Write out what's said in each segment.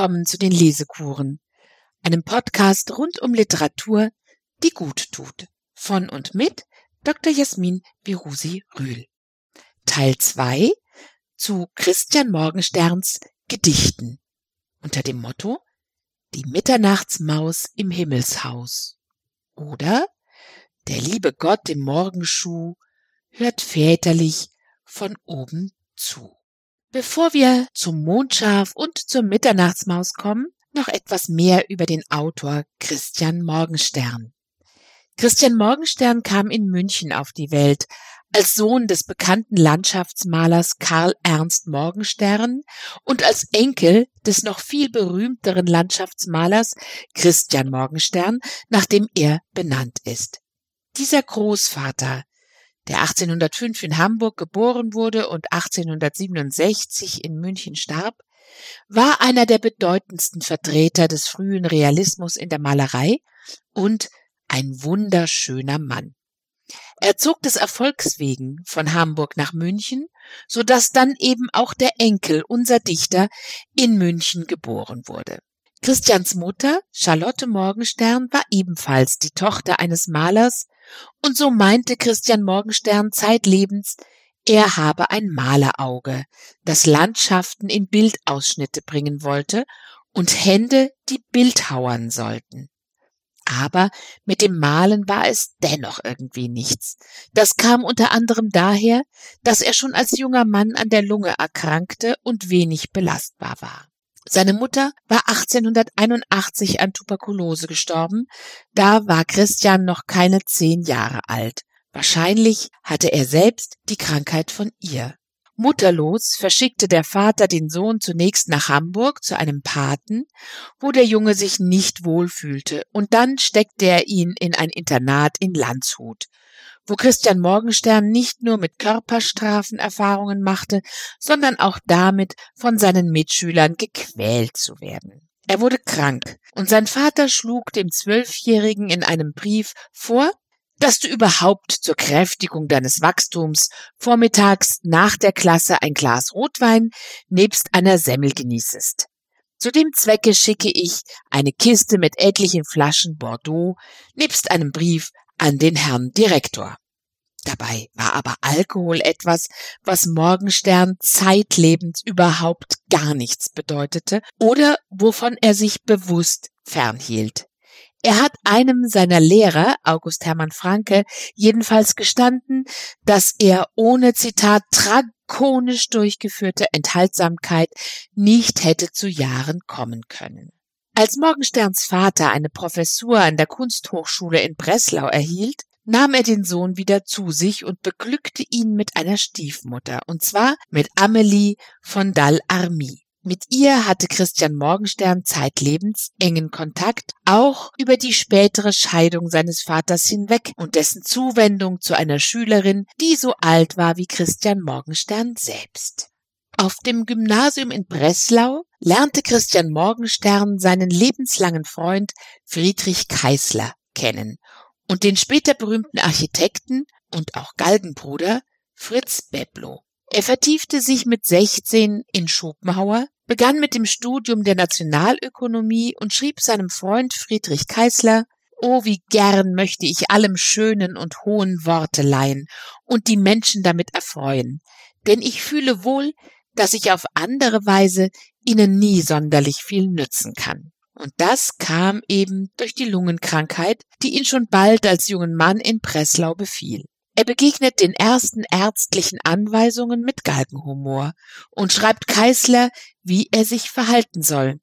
willkommen zu den Lesekuren, einem Podcast rund um Literatur, die gut tut. Von und mit Dr. Jasmin Birusi Rühl. Teil 2 zu Christian Morgensterns Gedichten unter dem Motto Die Mitternachtsmaus im Himmelshaus oder Der liebe Gott im Morgenschuh hört väterlich von oben zu. Bevor wir zum Mondschaf und zur Mitternachtsmaus kommen, noch etwas mehr über den Autor Christian Morgenstern. Christian Morgenstern kam in München auf die Welt als Sohn des bekannten Landschaftsmalers Karl Ernst Morgenstern und als Enkel des noch viel berühmteren Landschaftsmalers Christian Morgenstern, nach dem er benannt ist. Dieser Großvater der 1805 in Hamburg geboren wurde und 1867 in München starb, war einer der bedeutendsten Vertreter des frühen Realismus in der Malerei und ein wunderschöner Mann. Er zog des Erfolgs wegen von Hamburg nach München, so dass dann eben auch der Enkel, unser Dichter, in München geboren wurde. Christians Mutter, Charlotte Morgenstern, war ebenfalls die Tochter eines Malers, und so meinte Christian Morgenstern zeitlebens, er habe ein Malerauge, das Landschaften in Bildausschnitte bringen wollte und Hände, die bildhauern sollten. Aber mit dem Malen war es dennoch irgendwie nichts. Das kam unter anderem daher, dass er schon als junger Mann an der Lunge erkrankte und wenig belastbar war. Seine Mutter war 1881 an Tuberkulose gestorben, da war Christian noch keine zehn Jahre alt. Wahrscheinlich hatte er selbst die Krankheit von ihr. Mutterlos verschickte der Vater den Sohn zunächst nach Hamburg zu einem Paten, wo der Junge sich nicht wohlfühlte, und dann steckte er ihn in ein Internat in Landshut, wo Christian Morgenstern nicht nur mit Körperstrafen Erfahrungen machte, sondern auch damit, von seinen Mitschülern gequält zu werden. Er wurde krank, und sein Vater schlug dem Zwölfjährigen in einem Brief vor, dass du überhaupt zur Kräftigung deines Wachstums vormittags nach der Klasse ein Glas Rotwein nebst einer Semmel genießest. Zu dem Zwecke schicke ich eine Kiste mit etlichen Flaschen Bordeaux nebst einem Brief an den Herrn Direktor. Dabei war aber Alkohol etwas, was Morgenstern zeitlebens überhaupt gar nichts bedeutete oder wovon er sich bewusst fernhielt. Er hat einem seiner Lehrer, August Hermann Franke, jedenfalls gestanden, dass er ohne Zitat drakonisch durchgeführte Enthaltsamkeit nicht hätte zu Jahren kommen können. Als Morgensterns Vater eine Professur an der Kunsthochschule in Breslau erhielt, nahm er den Sohn wieder zu sich und beglückte ihn mit einer Stiefmutter, und zwar mit Amelie von Dall-Army. Mit ihr hatte Christian Morgenstern zeitlebens engen Kontakt, auch über die spätere Scheidung seines Vaters hinweg und dessen Zuwendung zu einer Schülerin, die so alt war wie Christian Morgenstern selbst. Auf dem Gymnasium in Breslau lernte Christian Morgenstern seinen lebenslangen Freund Friedrich Keißler kennen und den später berühmten Architekten und auch Galgenbruder Fritz Beblow. Er vertiefte sich mit 16 in Schopenhauer, begann mit dem Studium der Nationalökonomie und schrieb seinem Freund Friedrich Keißler Oh, wie gern möchte ich allem schönen und hohen Worte leihen und die Menschen damit erfreuen, denn ich fühle wohl, dass ich auf andere Weise ihnen nie sonderlich viel nützen kann. Und das kam eben durch die Lungenkrankheit, die ihn schon bald als jungen Mann in Breslau befiel. Er begegnet den ersten ärztlichen Anweisungen mit Galgenhumor und schreibt Keißler, wie er sich verhalten soll.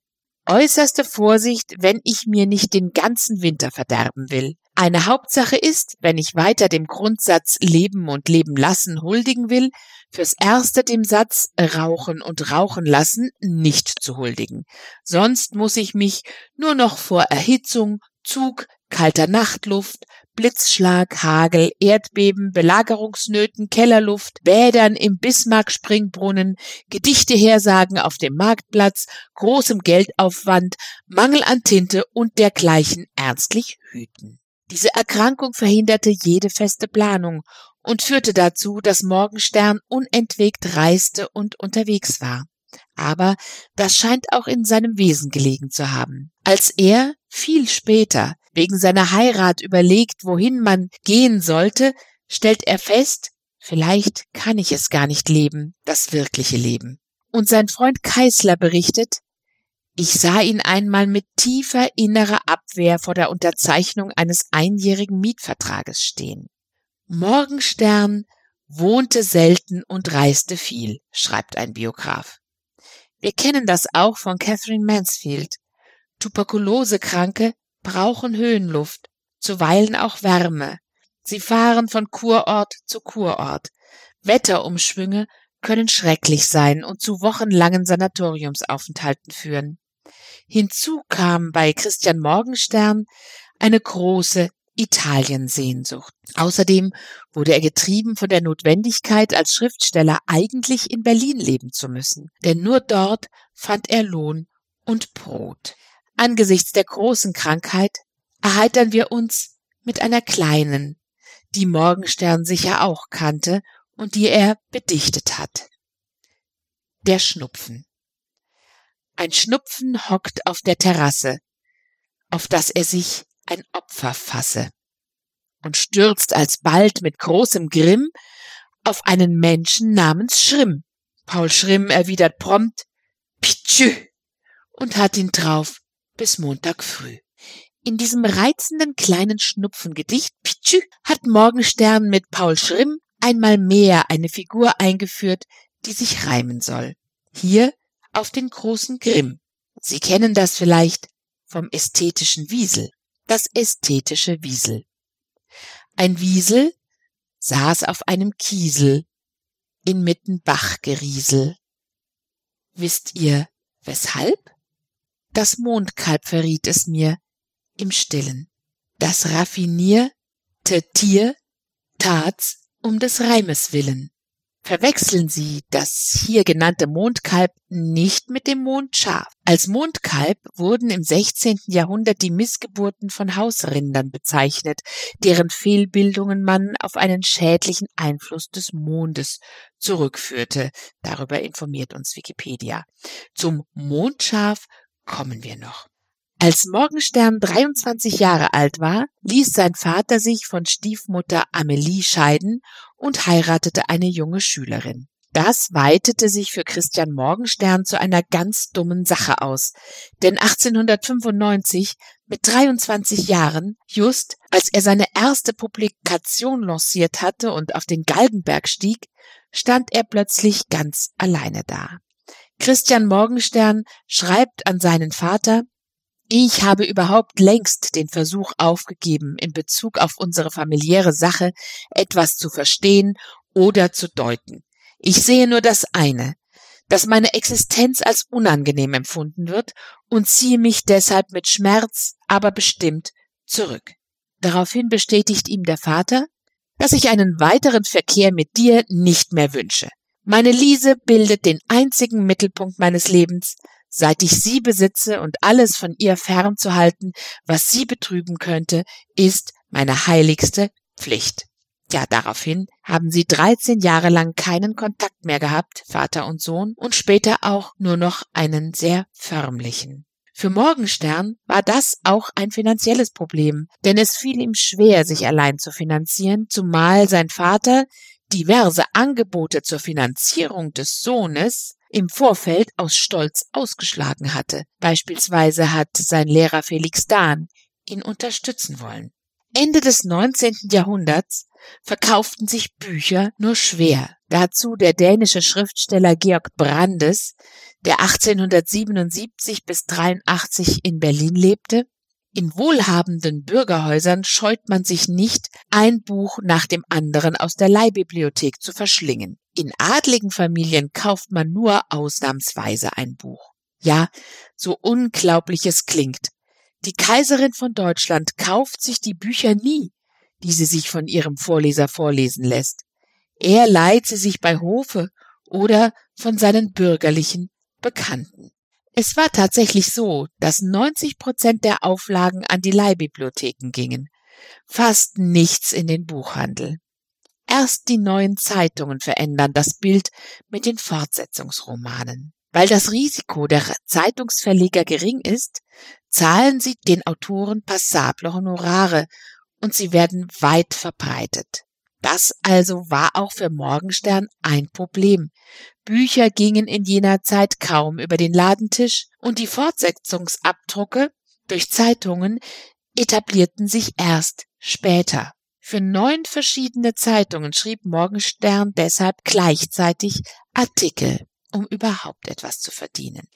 Äußerste Vorsicht, wenn ich mir nicht den ganzen Winter verderben will. Eine Hauptsache ist, wenn ich weiter dem Grundsatz Leben und Leben lassen huldigen will, fürs Erste dem Satz Rauchen und Rauchen lassen nicht zu huldigen. Sonst muss ich mich nur noch vor Erhitzung, Zug, kalter Nachtluft, Blitzschlag, Hagel, Erdbeben, Belagerungsnöten, Kellerluft, Bädern im Bismarck-Springbrunnen, Gedichte hersagen auf dem Marktplatz, großem Geldaufwand, Mangel an Tinte und dergleichen ernstlich hüten. Diese Erkrankung verhinderte jede feste Planung und führte dazu, dass Morgenstern unentwegt reiste und unterwegs war. aber das scheint auch in seinem Wesen gelegen zu haben. Als er viel später wegen seiner Heirat überlegt, wohin man gehen sollte, stellt er fest, vielleicht kann ich es gar nicht leben, das wirkliche Leben. Und sein Freund Keißler berichtet, ich sah ihn einmal mit tiefer innerer Abwehr vor der Unterzeichnung eines einjährigen Mietvertrages stehen. Morgenstern wohnte selten und reiste viel, schreibt ein Biograf. Wir kennen das auch von Catherine Mansfield. Tuberkulosekranke brauchen Höhenluft, zuweilen auch Wärme. Sie fahren von Kurort zu Kurort. Wetterumschwünge können schrecklich sein und zu wochenlangen Sanatoriumsaufenthalten führen. Hinzu kam bei Christian Morgenstern eine große Italiensehnsucht. Außerdem wurde er getrieben von der Notwendigkeit, als Schriftsteller eigentlich in Berlin leben zu müssen, denn nur dort fand er Lohn und Brot. Angesichts der großen Krankheit erheitern wir uns mit einer kleinen, die Morgenstern sicher auch kannte und die er bedichtet hat. Der Schnupfen. Ein Schnupfen hockt auf der Terrasse, auf das er sich ein Opfer fasse und stürzt alsbald mit großem Grimm auf einen Menschen namens Schrimm. Paul Schrimm erwidert prompt Pitschü und hat ihn drauf bis Montag früh. In diesem reizenden kleinen Schnupfengedicht Pitschü hat Morgenstern mit Paul Schrimm einmal mehr eine Figur eingeführt, die sich reimen soll. Hier auf den großen Grimm. Sie kennen das vielleicht vom ästhetischen Wiesel. Das ästhetische Wiesel. Ein Wiesel saß auf einem Kiesel inmitten Bachgeriesel. Wisst ihr, weshalb? Das Mondkalb verriet es mir im Stillen. Das raffinierte Tier tat's um des Reimes willen. Verwechseln Sie das hier genannte Mondkalb nicht mit dem Mondschaf. Als Mondkalb wurden im 16. Jahrhundert die Missgeburten von Hausrindern bezeichnet, deren Fehlbildungen man auf einen schädlichen Einfluss des Mondes zurückführte. Darüber informiert uns Wikipedia. Zum Mondschaf kommen wir noch. Als Morgenstern 23 Jahre alt war, ließ sein Vater sich von Stiefmutter Amelie scheiden und heiratete eine junge Schülerin. Das weitete sich für Christian Morgenstern zu einer ganz dummen Sache aus. Denn 1895, mit 23 Jahren, just als er seine erste Publikation lanciert hatte und auf den Galgenberg stieg, stand er plötzlich ganz alleine da. Christian Morgenstern schreibt an seinen Vater, ich habe überhaupt längst den Versuch aufgegeben, in Bezug auf unsere familiäre Sache etwas zu verstehen oder zu deuten. Ich sehe nur das eine, dass meine Existenz als unangenehm empfunden wird und ziehe mich deshalb mit Schmerz, aber bestimmt zurück. Daraufhin bestätigt ihm der Vater, dass ich einen weiteren Verkehr mit dir nicht mehr wünsche. Meine Liese bildet den einzigen Mittelpunkt meines Lebens, seit ich sie besitze und alles von ihr fernzuhalten, was sie betrüben könnte, ist meine heiligste Pflicht. Ja, daraufhin haben sie 13 Jahre lang keinen Kontakt mehr gehabt, Vater und Sohn, und später auch nur noch einen sehr förmlichen. Für Morgenstern war das auch ein finanzielles Problem, denn es fiel ihm schwer, sich allein zu finanzieren, zumal sein Vater diverse Angebote zur Finanzierung des Sohnes im Vorfeld aus Stolz ausgeschlagen hatte. Beispielsweise hat sein Lehrer Felix Dahn ihn unterstützen wollen. Ende des 19. Jahrhunderts verkauften sich Bücher nur schwer. Dazu der dänische Schriftsteller Georg Brandes, der 1877 bis 83 in Berlin lebte. In wohlhabenden Bürgerhäusern scheut man sich nicht, ein Buch nach dem anderen aus der Leihbibliothek zu verschlingen. In adligen Familien kauft man nur ausnahmsweise ein Buch. Ja, so unglaublich es klingt. Die Kaiserin von Deutschland kauft sich die Bücher nie, die sie sich von ihrem Vorleser vorlesen lässt. Er leiht sie sich bei Hofe oder von seinen bürgerlichen Bekannten. Es war tatsächlich so, dass 90 Prozent der Auflagen an die Leihbibliotheken gingen, fast nichts in den Buchhandel. Erst die neuen Zeitungen verändern das Bild mit den Fortsetzungsromanen. Weil das Risiko der Zeitungsverleger gering ist, zahlen sie den Autoren passable Honorare und sie werden weit verbreitet. Das also war auch für Morgenstern ein Problem. Bücher gingen in jener Zeit kaum über den Ladentisch und die Fortsetzungsabdrucke durch Zeitungen etablierten sich erst später. Für neun verschiedene Zeitungen schrieb Morgenstern deshalb gleichzeitig Artikel, um überhaupt etwas zu verdienen.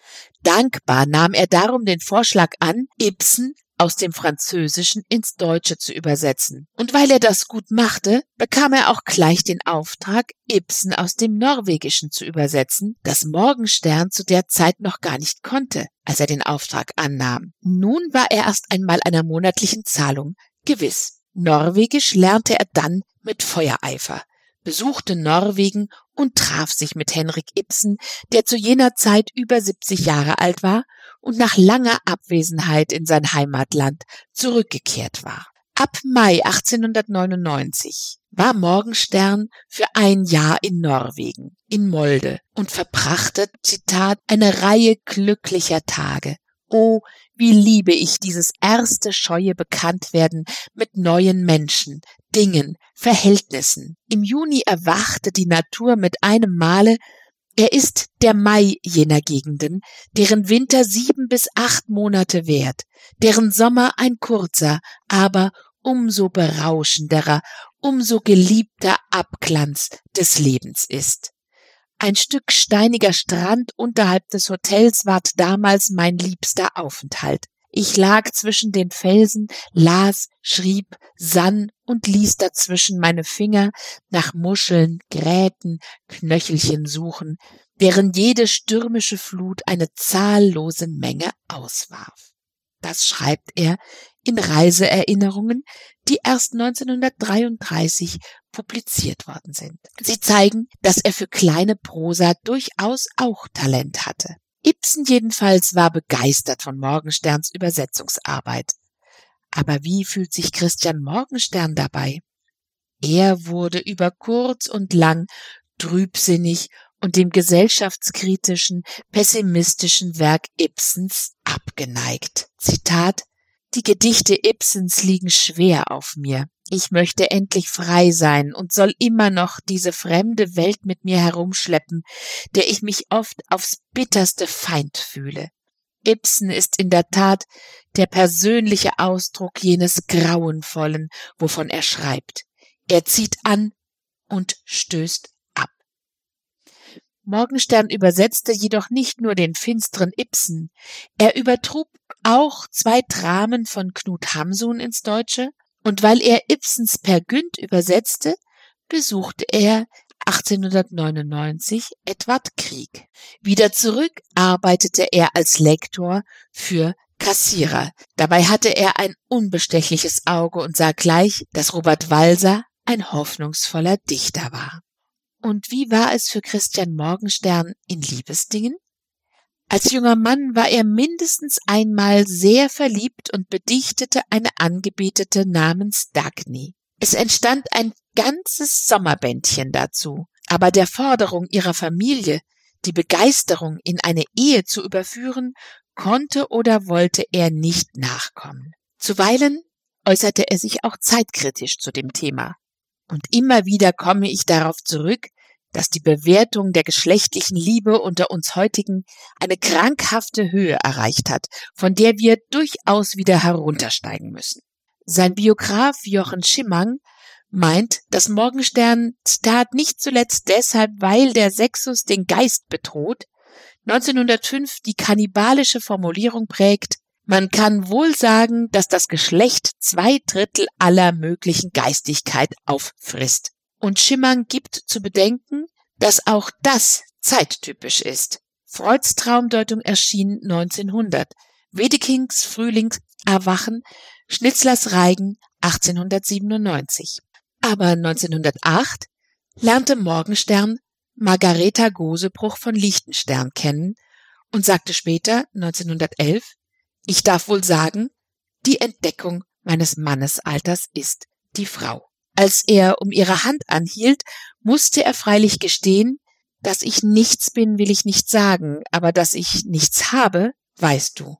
Dankbar nahm er darum den Vorschlag an, Ibsen aus dem Französischen ins Deutsche zu übersetzen. Und weil er das gut machte, bekam er auch gleich den Auftrag, Ibsen aus dem Norwegischen zu übersetzen, das Morgenstern zu der Zeit noch gar nicht konnte, als er den Auftrag annahm. Nun war er erst einmal einer monatlichen Zahlung gewiss. Norwegisch lernte er dann mit Feuereifer, besuchte Norwegen und traf sich mit Henrik Ibsen, der zu jener Zeit über 70 Jahre alt war und nach langer Abwesenheit in sein Heimatland zurückgekehrt war. Ab Mai 1899 war Morgenstern für ein Jahr in Norwegen, in Molde, und verbrachte, Zitat, eine Reihe glücklicher Tage. Oh, wie liebe ich dieses erste scheue Bekanntwerden mit neuen Menschen, Dingen, Verhältnissen. Im Juni erwachte die Natur mit einem Male er ist der Mai jener Gegenden, deren Winter sieben bis acht Monate währt, deren Sommer ein kurzer, aber umso berauschenderer, umso geliebter Abglanz des Lebens ist. Ein Stück steiniger Strand unterhalb des Hotels ward damals mein liebster Aufenthalt. Ich lag zwischen den Felsen, las, schrieb, sann und ließ dazwischen meine Finger nach Muscheln, Gräten, Knöchelchen suchen, deren jede stürmische Flut eine zahllose Menge auswarf. Das schreibt er in Reiseerinnerungen, die erst 1933 publiziert worden sind. Sie zeigen, dass er für kleine Prosa durchaus auch Talent hatte. Ibsen jedenfalls war begeistert von Morgensterns Übersetzungsarbeit. Aber wie fühlt sich Christian Morgenstern dabei? Er wurde über kurz und lang trübsinnig und dem gesellschaftskritischen, pessimistischen Werk Ibsens abgeneigt. Zitat Die Gedichte Ibsens liegen schwer auf mir. Ich möchte endlich frei sein und soll immer noch diese fremde Welt mit mir herumschleppen, der ich mich oft aufs bitterste Feind fühle. Ibsen ist in der Tat der persönliche Ausdruck jenes Grauenvollen, wovon er schreibt. Er zieht an und stößt ab. Morgenstern übersetzte jedoch nicht nur den finsteren Ibsen, er übertrug auch zwei Dramen von Knut Hamsun ins Deutsche und weil er Ibsens Per Günd übersetzte, besuchte er 1899 Edward Krieg. Wieder zurück arbeitete er als Lektor für Kassierer. Dabei hatte er ein unbestechliches Auge und sah gleich, dass Robert Walser ein hoffnungsvoller Dichter war. Und wie war es für Christian Morgenstern in Liebesdingen? Als junger Mann war er mindestens einmal sehr verliebt und bedichtete eine Angebetete namens Dagny. Es entstand ein ganzes Sommerbändchen dazu, aber der Forderung ihrer Familie, die Begeisterung in eine Ehe zu überführen, konnte oder wollte er nicht nachkommen. Zuweilen äußerte er sich auch zeitkritisch zu dem Thema. Und immer wieder komme ich darauf zurück, dass die Bewertung der geschlechtlichen Liebe unter uns heutigen eine krankhafte Höhe erreicht hat, von der wir durchaus wieder heruntersteigen müssen. Sein Biograf Jochen Schimmang meint, dass Morgenstern Zitat nicht zuletzt deshalb, weil der Sexus den Geist bedroht, 1905 die kannibalische Formulierung prägt, man kann wohl sagen, dass das Geschlecht zwei Drittel aller möglichen Geistigkeit auffrisst. Und Schimmern gibt zu bedenken, dass auch das zeittypisch ist. Freuds Traumdeutung erschien 1900, Wedekings Frühlingserwachen, Schnitzlers Reigen 1897. Aber 1908 lernte Morgenstern Margareta Gosebruch von Liechtenstern kennen und sagte später 1911, ich darf wohl sagen, die Entdeckung meines Mannesalters ist die Frau. Als er um ihre Hand anhielt, musste er freilich gestehen, Dass ich nichts bin, will ich nicht sagen, aber dass ich nichts habe, weißt du.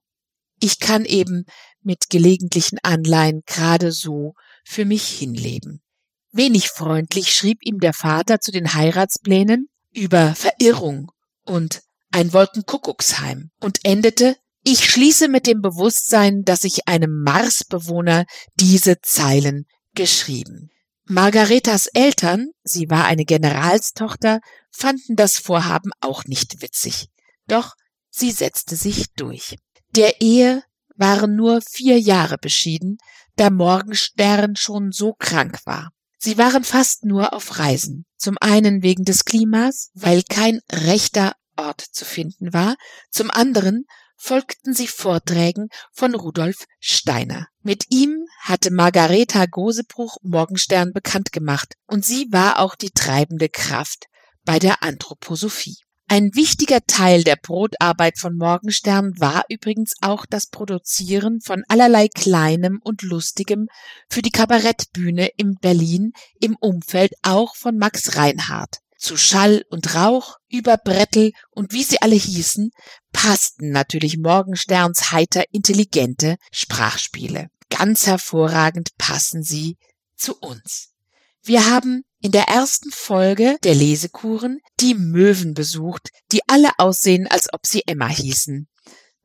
Ich kann eben mit gelegentlichen Anleihen gerade so für mich hinleben. Wenig freundlich schrieb ihm der Vater zu den Heiratsplänen über Verirrung und ein Wolkenkuckucksheim und endete ich schließe mit dem Bewusstsein, dass ich einem Marsbewohner diese Zeilen geschrieben. Margaretas Eltern, sie war eine Generalstochter, fanden das Vorhaben auch nicht witzig. Doch sie setzte sich durch. Der Ehe waren nur vier Jahre beschieden, da Morgenstern schon so krank war. Sie waren fast nur auf Reisen. Zum einen wegen des Klimas, weil kein rechter Ort zu finden war, zum anderen folgten sie Vorträgen von Rudolf Steiner. Mit ihm hatte Margareta Gosebruch Morgenstern bekannt gemacht und sie war auch die treibende Kraft bei der Anthroposophie. Ein wichtiger Teil der Brotarbeit von Morgenstern war übrigens auch das Produzieren von allerlei Kleinem und Lustigem für die Kabarettbühne in Berlin im Umfeld auch von Max Reinhardt. Zu Schall und Rauch, über Brettel und wie sie alle hießen, passten natürlich Morgensterns heiter intelligente Sprachspiele. Ganz hervorragend passen sie zu uns. Wir haben in der ersten Folge der Lesekuren die Möwen besucht, die alle aussehen, als ob sie Emma hießen.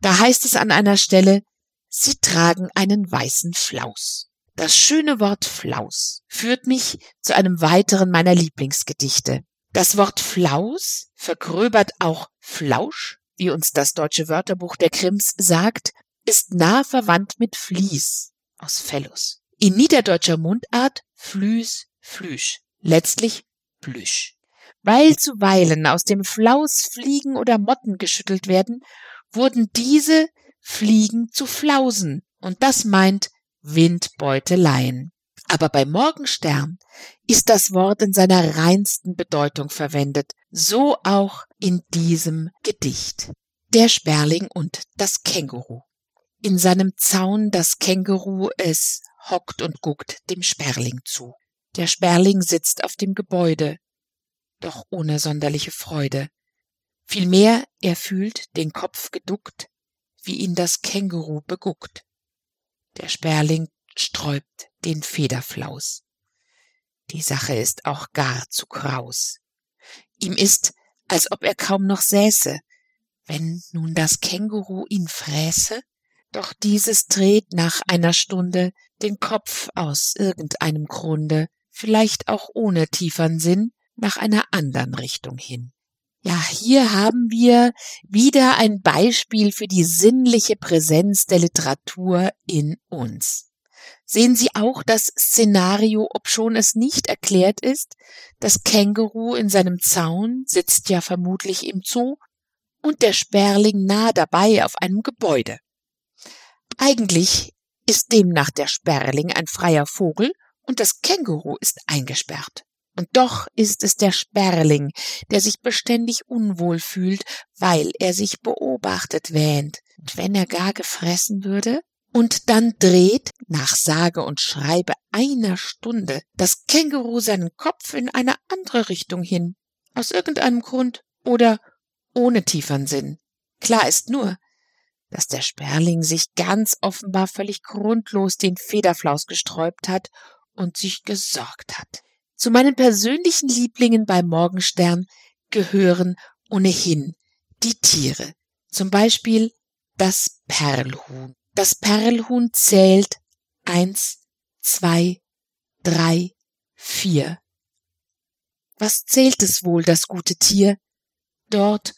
Da heißt es an einer Stelle, sie tragen einen weißen Flaus. Das schöne Wort Flaus führt mich zu einem weiteren meiner Lieblingsgedichte. Das Wort Flaus vergröbert auch Flausch, wie uns das deutsche Wörterbuch der Krims sagt, ist nah verwandt mit Vlies aus Fellus. In niederdeutscher Mundart Flüs, Flüsch, letztlich Plüsch. Weil zuweilen aus dem Flaus Fliegen oder Motten geschüttelt werden, wurden diese Fliegen zu Flausen, und das meint Windbeuteleien. Aber bei Morgenstern ist das Wort in seiner reinsten Bedeutung verwendet, so auch in diesem Gedicht. Der Sperling und das Känguru. In seinem Zaun das Känguru, es hockt und guckt dem Sperling zu. Der Sperling sitzt auf dem Gebäude, doch ohne sonderliche Freude. Vielmehr er fühlt den Kopf geduckt, wie ihn das Känguru beguckt. Der Sperling sträubt den Federflaus. Die Sache ist auch gar zu kraus. Ihm ist, als ob er kaum noch säße, wenn nun das Känguru ihn fräße, doch dieses dreht nach einer Stunde den Kopf aus irgendeinem Grunde, vielleicht auch ohne tiefern Sinn, nach einer anderen Richtung hin. Ja, hier haben wir wieder ein Beispiel für die sinnliche Präsenz der Literatur in uns. Sehen Sie auch das Szenario, obschon es nicht erklärt ist. Das Känguru in seinem Zaun sitzt ja vermutlich im Zoo und der Sperling nah dabei auf einem Gebäude. Eigentlich ist demnach der Sperling ein freier Vogel und das Känguru ist eingesperrt. Und doch ist es der Sperling, der sich beständig unwohl fühlt, weil er sich beobachtet wähnt. Und wenn er gar gefressen würde, und dann dreht, nach sage und schreibe einer Stunde, das Känguru seinen Kopf in eine andere Richtung hin, aus irgendeinem Grund oder ohne tiefern Sinn. Klar ist nur, dass der Sperling sich ganz offenbar völlig grundlos den Federflaus gesträubt hat und sich gesorgt hat. Zu meinen persönlichen Lieblingen bei Morgenstern gehören ohnehin die Tiere, zum Beispiel das Perlhuhn. Das Perlhuhn zählt eins, zwei, drei, vier. Was zählt es wohl, das gute Tier? Dort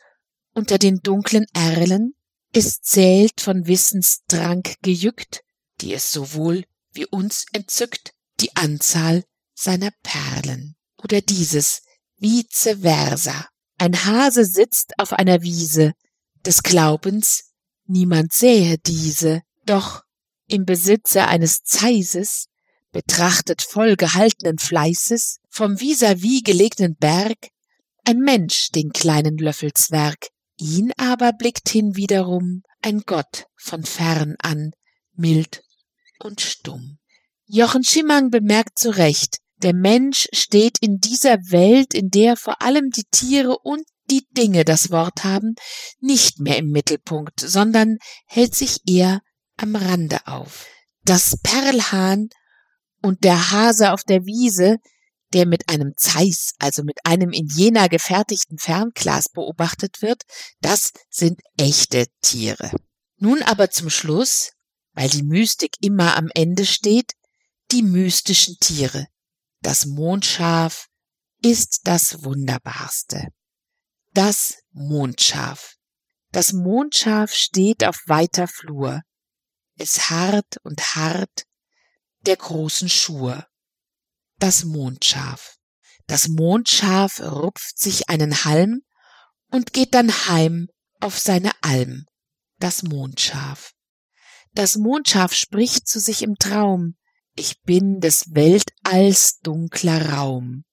unter den dunklen Erlen, es zählt von Wissensdrang gejückt, die es sowohl wie uns entzückt, die Anzahl seiner Perlen. Oder dieses vice versa. Ein Hase sitzt auf einer Wiese, des Glaubens, niemand sähe diese, doch im Besitze eines Zeises, betrachtet voll gehaltenen Fleißes, vom vis-à-vis gelegenen Berg, ein Mensch den kleinen Löffelzwerg, ihn aber blickt hinwiederum ein Gott von fern an, mild und stumm. Jochen Schimmang bemerkt zu Recht, Der Mensch steht in dieser Welt, in der vor allem die Tiere und die Dinge das Wort haben, nicht mehr im Mittelpunkt, sondern hält sich eher am Rande auf. Das Perlhahn und der Hase auf der Wiese, der mit einem Zeiss, also mit einem in Jena gefertigten Fernglas beobachtet wird, das sind echte Tiere. Nun aber zum Schluss, weil die Mystik immer am Ende steht, die mystischen Tiere. Das Mondschaf ist das Wunderbarste. Das Mondschaf. Das Mondschaf steht auf weiter Flur. Es harrt und harrt der großen Schur. Das Mondschaf. Das Mondschaf rupft sich einen Halm und geht dann heim auf seine Alm. Das Mondschaf. Das Mondschaf spricht zu sich im Traum. Ich bin des Weltalls dunkler Raum.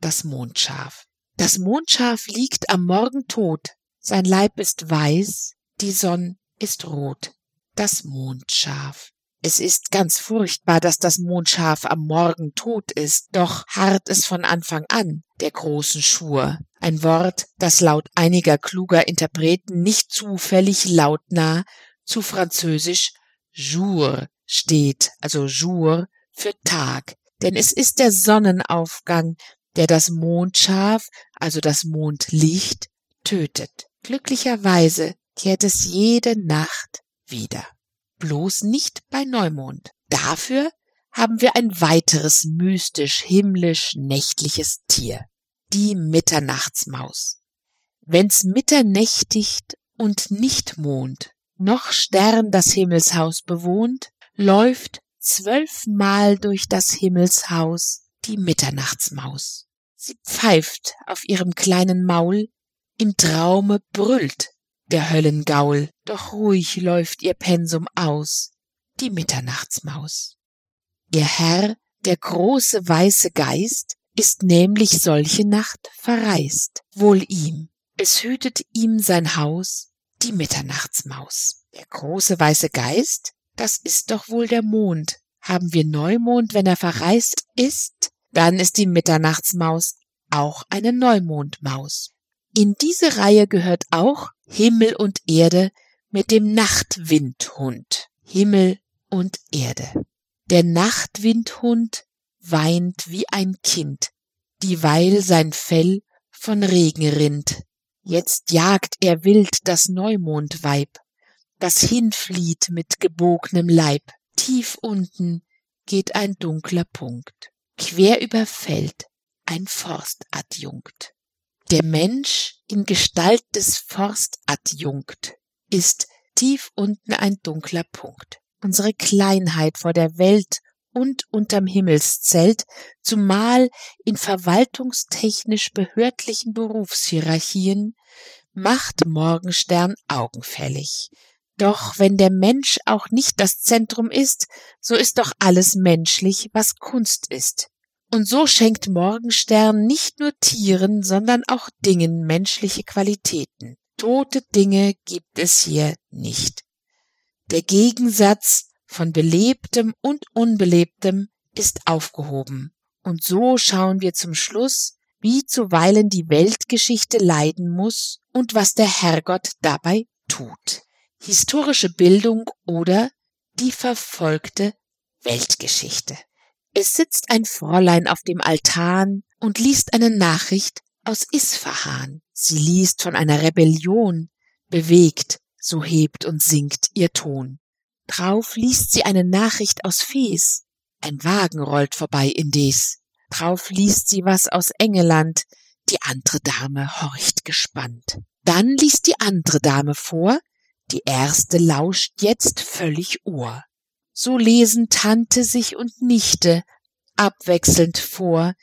Das Mondschaf. Das Mondschaf liegt am Morgen tot, sein Leib ist weiß, die Sonn ist rot. Das Mondschaf. Es ist ganz furchtbar, dass das Mondschaf am Morgen tot ist, doch harrt es von Anfang an der großen Schur. Ein Wort, das laut einiger kluger Interpreten nicht zufällig lautnah zu französisch jour steht, also jour für Tag. Denn es ist der Sonnenaufgang, der das Mondschaf, also das Mondlicht, tötet. Glücklicherweise kehrt es jede Nacht wieder. Bloß nicht bei Neumond. Dafür haben wir ein weiteres mystisch himmlisch nächtliches Tier. Die Mitternachtsmaus. Wenn's mitternächtigt und nicht Mond, noch Stern das Himmelshaus bewohnt, läuft zwölfmal durch das Himmelshaus die Mitternachtsmaus. Sie pfeift auf ihrem kleinen Maul, im Traume brüllt der Höllengaul, doch ruhig läuft ihr Pensum aus, die Mitternachtsmaus. Ihr Herr, der große weiße Geist, ist nämlich solche Nacht verreist, wohl ihm, es hütet ihm sein Haus, die Mitternachtsmaus. Der große weiße Geist, das ist doch wohl der Mond. Haben wir Neumond, wenn er verreist ist? Dann ist die Mitternachtsmaus auch eine Neumondmaus. In diese Reihe gehört auch Himmel und Erde mit dem Nachtwindhund. Himmel und Erde. Der Nachtwindhund weint wie ein Kind, dieweil sein Fell von Regen rinnt. Jetzt jagt er wild das Neumondweib, das hinflieht mit gebognem Leib. Tief unten geht ein dunkler Punkt quer überfällt ein Forstadjunkt. Der Mensch in Gestalt des Forstadjunkt ist tief unten ein dunkler Punkt. Unsere Kleinheit vor der Welt und unterm Himmelszelt, zumal in verwaltungstechnisch behördlichen Berufshierarchien, macht Morgenstern augenfällig. Doch wenn der Mensch auch nicht das Zentrum ist, so ist doch alles menschlich, was Kunst ist. Und so schenkt Morgenstern nicht nur Tieren, sondern auch Dingen menschliche Qualitäten. Tote Dinge gibt es hier nicht. Der Gegensatz von belebtem und unbelebtem ist aufgehoben. Und so schauen wir zum Schluss, wie zuweilen die Weltgeschichte leiden muss und was der Herrgott dabei tut historische Bildung oder die verfolgte Weltgeschichte. Es sitzt ein Fräulein auf dem Altan und liest eine Nachricht aus Isfahan. Sie liest von einer Rebellion, bewegt, so hebt und singt ihr Ton. Drauf liest sie eine Nachricht aus Fes. Ein Wagen rollt vorbei indes. Drauf liest sie was aus Engeland. Die andere Dame horcht gespannt. Dann liest die andere Dame vor, die erste lauscht jetzt völlig Ohr. So lesen Tante sich und Nichte abwechselnd vor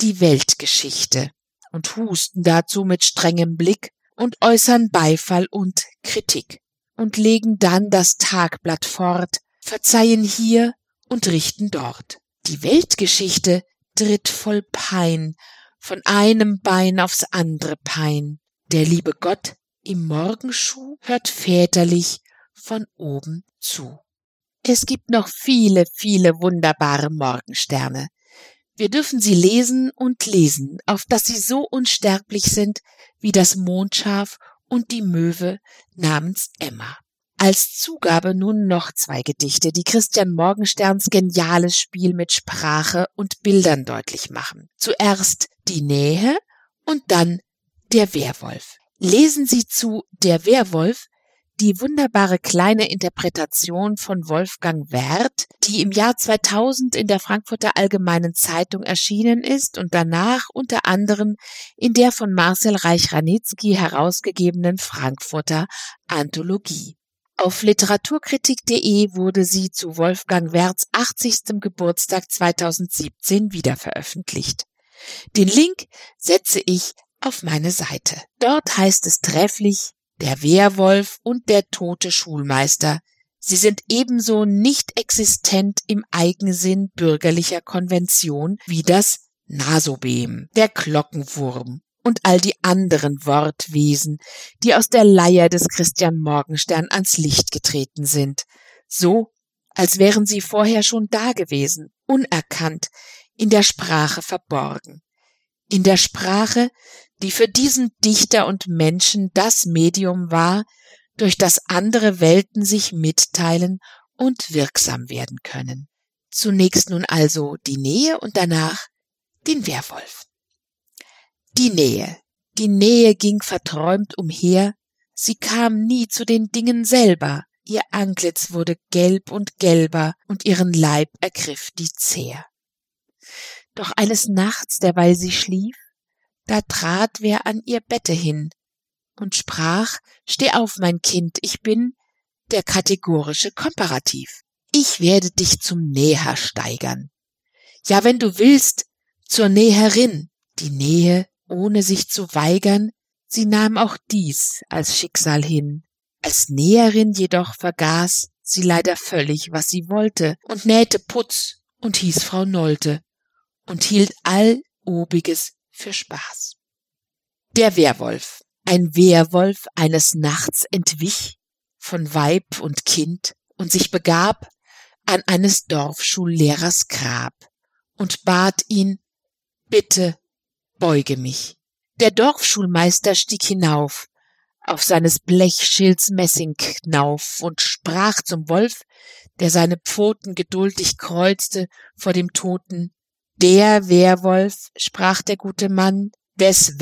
die Weltgeschichte und husten dazu mit strengem Blick und äußern Beifall und Kritik und legen dann das Tagblatt fort, verzeihen hier und richten dort. Die Weltgeschichte tritt voll Pein, von einem Bein aufs andere Pein. Der liebe Gott im Morgenschuh hört väterlich von oben zu. Es gibt noch viele, viele wunderbare Morgensterne. Wir dürfen sie lesen und lesen, auf dass sie so unsterblich sind wie das Mondschaf und die Möwe namens Emma. Als Zugabe nun noch zwei Gedichte, die Christian Morgensterns geniales Spiel mit Sprache und Bildern deutlich machen. Zuerst die Nähe und dann der Werwolf. Lesen Sie zu Der Werwolf die wunderbare kleine Interpretation von Wolfgang Werth, die im Jahr 2000 in der Frankfurter Allgemeinen Zeitung erschienen ist und danach unter anderem in der von Marcel Reich-Ranitzky herausgegebenen Frankfurter Anthologie. Auf literaturkritik.de wurde sie zu Wolfgang Werths 80. Geburtstag 2017 wiederveröffentlicht. Den Link setze ich auf meine Seite. Dort heißt es trefflich, der Wehrwolf und der tote Schulmeister, sie sind ebenso nicht existent im Eigensinn bürgerlicher Konvention wie das Nasobem, der Glockenwurm und all die anderen Wortwesen, die aus der Leier des Christian Morgenstern ans Licht getreten sind, so als wären sie vorher schon dagewesen, unerkannt, in der Sprache verborgen. In der Sprache, die für diesen Dichter und Menschen das Medium war, durch das andere Welten sich mitteilen und wirksam werden können. Zunächst nun also die Nähe und danach den Werwolf. Die Nähe. Die Nähe ging verträumt umher, sie kam nie zu den Dingen selber, ihr Antlitz wurde gelb und gelber und ihren Leib ergriff die Zehr. Doch eines Nachts, derweil sie schlief, da trat wer an ihr Bette hin und sprach, Steh auf, mein Kind, ich bin der kategorische Komparativ. Ich werde dich zum Näher steigern. Ja, wenn du willst, zur Näherin. Die Nähe, ohne sich zu weigern, sie nahm auch dies als Schicksal hin. Als Näherin jedoch vergaß sie leider völlig, was sie wollte, und nähte Putz und hieß Frau Nolte und hielt all Obiges für Spaß. Der Werwolf. Ein Werwolf eines Nachts entwich von Weib und Kind und sich begab an eines Dorfschullehrers Grab und bat ihn, bitte beuge mich. Der Dorfschulmeister stieg hinauf auf seines Blechschilds Messingknauf und sprach zum Wolf, der seine Pfoten geduldig kreuzte vor dem Toten, der Werwolf, sprach der gute Mann, des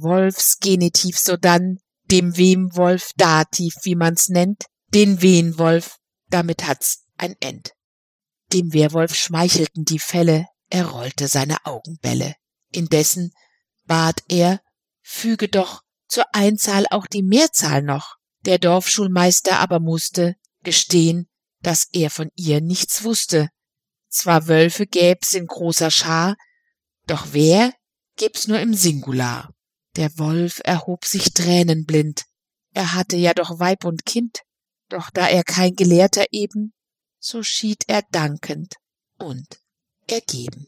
Wolfs Genitiv sodann, dem Wemwolf Dativ, wie man's nennt, den Wehenwolf, damit hat's ein End. Dem Werwolf schmeichelten die Fälle, er rollte seine Augenbälle. Indessen bat er, füge doch zur Einzahl auch die Mehrzahl noch. Der Dorfschulmeister aber musste gestehen, dass er von ihr nichts wusste, zwar Wölfe gäb's in großer Schar, doch wer gäb's nur im Singular. Der Wolf erhob sich tränenblind. Er hatte ja doch Weib und Kind, doch da er kein Gelehrter eben, so schied er dankend und ergeben.